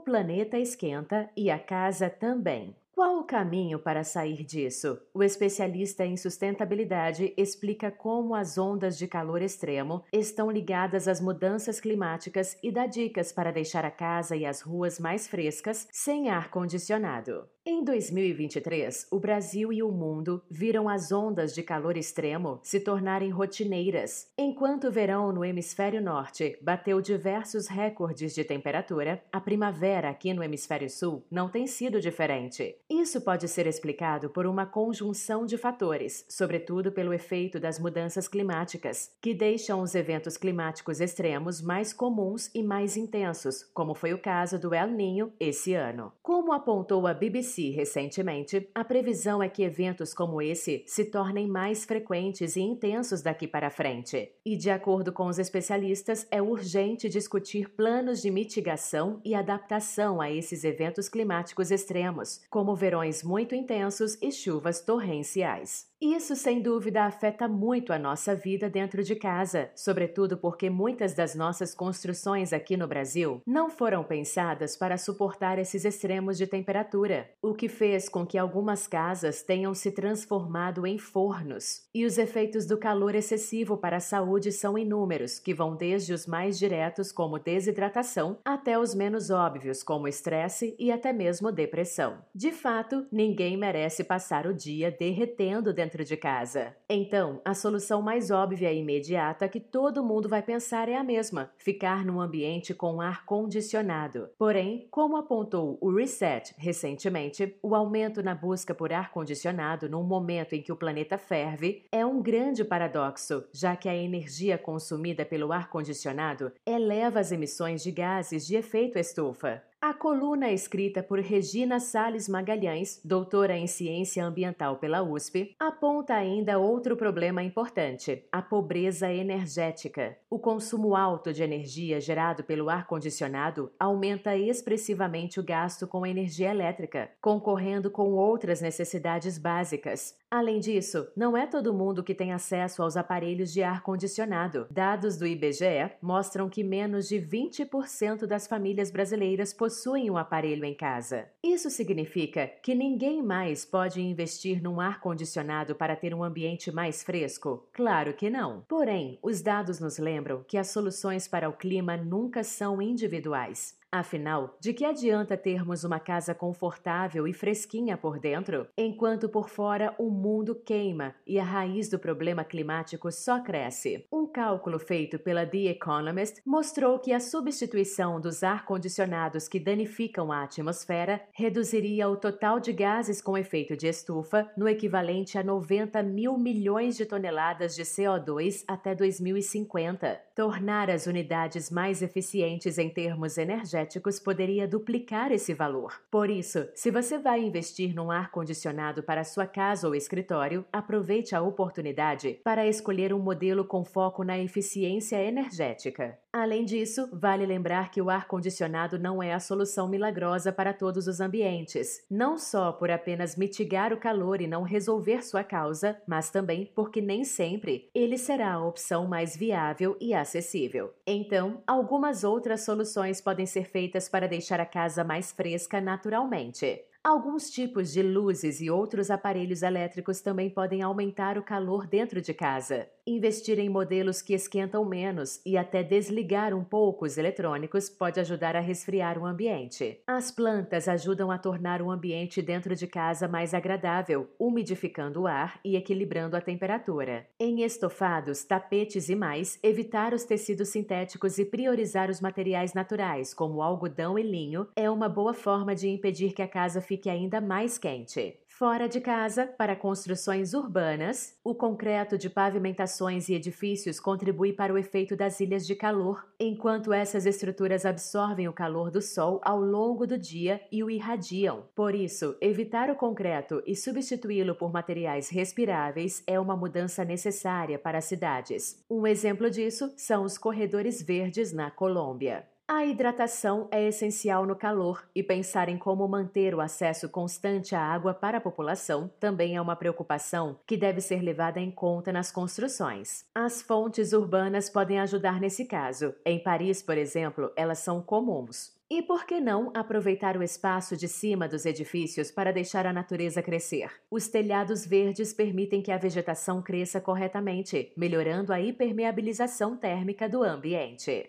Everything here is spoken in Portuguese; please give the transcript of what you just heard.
planeta esquenta e a casa também. Qual o caminho para sair disso? O especialista em sustentabilidade explica como as ondas de calor extremo estão ligadas às mudanças climáticas e dá dicas para deixar a casa e as ruas mais frescas sem ar condicionado. Em 2023, o Brasil e o mundo viram as ondas de calor extremo se tornarem rotineiras. Enquanto o verão no hemisfério norte bateu diversos recordes de temperatura, a primavera aqui no hemisfério sul não tem sido diferente. Isso pode ser explicado por uma conjunção de fatores, sobretudo pelo efeito das mudanças climáticas, que deixam os eventos climáticos extremos mais comuns e mais intensos, como foi o caso do El Ninho esse ano. Como apontou a BBC recentemente, a previsão é que eventos como esse se tornem mais frequentes e intensos daqui para frente. E, de acordo com os especialistas, é urgente discutir planos de mitigação e adaptação a esses eventos climáticos extremos, como verões muito intensos e chuvas torrenciais. Isso, sem dúvida, afeta muito a nossa vida dentro de casa, sobretudo porque muitas das nossas construções aqui no Brasil não foram pensadas para suportar esses extremos de temperatura, o que fez com que algumas casas tenham se transformado em fornos. E os efeitos do calor excessivo para a saúde são inúmeros, que vão desde os mais diretos, como desidratação, até os menos óbvios, como estresse e até mesmo depressão. De fato, ninguém merece passar o dia derretendo dentro dentro de casa. Então, a solução mais óbvia e imediata que todo mundo vai pensar é a mesma: ficar num ambiente com ar condicionado. Porém, como apontou o Reset recentemente, o aumento na busca por ar condicionado num momento em que o planeta ferve é um grande paradoxo, já que a energia consumida pelo ar condicionado eleva as emissões de gases de efeito estufa. A coluna escrita por Regina Sales Magalhães, doutora em ciência ambiental pela USP, aponta ainda outro problema importante: a pobreza energética. O consumo alto de energia gerado pelo ar-condicionado aumenta expressivamente o gasto com energia elétrica, concorrendo com outras necessidades básicas. Além disso, não é todo mundo que tem acesso aos aparelhos de ar-condicionado. Dados do IBGE mostram que menos de 20% das famílias brasileiras possuem um aparelho em casa. Isso significa que ninguém mais pode investir num ar-condicionado para ter um ambiente mais fresco? Claro que não. Porém, os dados nos lembram que as soluções para o clima nunca são individuais. Afinal, de que adianta termos uma casa confortável e fresquinha por dentro, enquanto por fora o mundo queima e a raiz do problema climático só cresce? Um cálculo feito pela The Economist mostrou que a substituição dos ar-condicionados que danificam a atmosfera reduziria o total de gases com efeito de estufa no equivalente a 90 mil milhões de toneladas de CO2 até 2050. Tornar as unidades mais eficientes em termos energéticos poderia duplicar esse valor. Por isso, se você vai investir num ar-condicionado para sua casa ou escritório, aproveite a oportunidade para escolher um modelo com foco na eficiência energética. Além disso, vale lembrar que o ar-condicionado não é a solução milagrosa para todos os ambientes, não só por apenas mitigar o calor e não resolver sua causa, mas também porque nem sempre ele será a opção mais viável e acessível. Então, algumas outras soluções podem ser feitas para deixar a casa mais fresca naturalmente. Alguns tipos de luzes e outros aparelhos elétricos também podem aumentar o calor dentro de casa. Investir em modelos que esquentam menos e até desligar um pouco os eletrônicos pode ajudar a resfriar o ambiente. As plantas ajudam a tornar o ambiente dentro de casa mais agradável, umidificando o ar e equilibrando a temperatura. Em estofados, tapetes e mais, evitar os tecidos sintéticos e priorizar os materiais naturais, como algodão e linho, é uma boa forma de impedir que a casa fique ainda mais quente. Fora de casa, para construções urbanas, o concreto de pavimentações e edifícios contribui para o efeito das ilhas de calor, enquanto essas estruturas absorvem o calor do sol ao longo do dia e o irradiam. Por isso, evitar o concreto e substituí-lo por materiais respiráveis é uma mudança necessária para as cidades. Um exemplo disso são os corredores verdes na Colômbia. A hidratação é essencial no calor e pensar em como manter o acesso constante à água para a população também é uma preocupação que deve ser levada em conta nas construções. As fontes urbanas podem ajudar nesse caso. Em Paris, por exemplo, elas são comuns. E por que não aproveitar o espaço de cima dos edifícios para deixar a natureza crescer? Os telhados verdes permitem que a vegetação cresça corretamente, melhorando a hipermeabilização térmica do ambiente.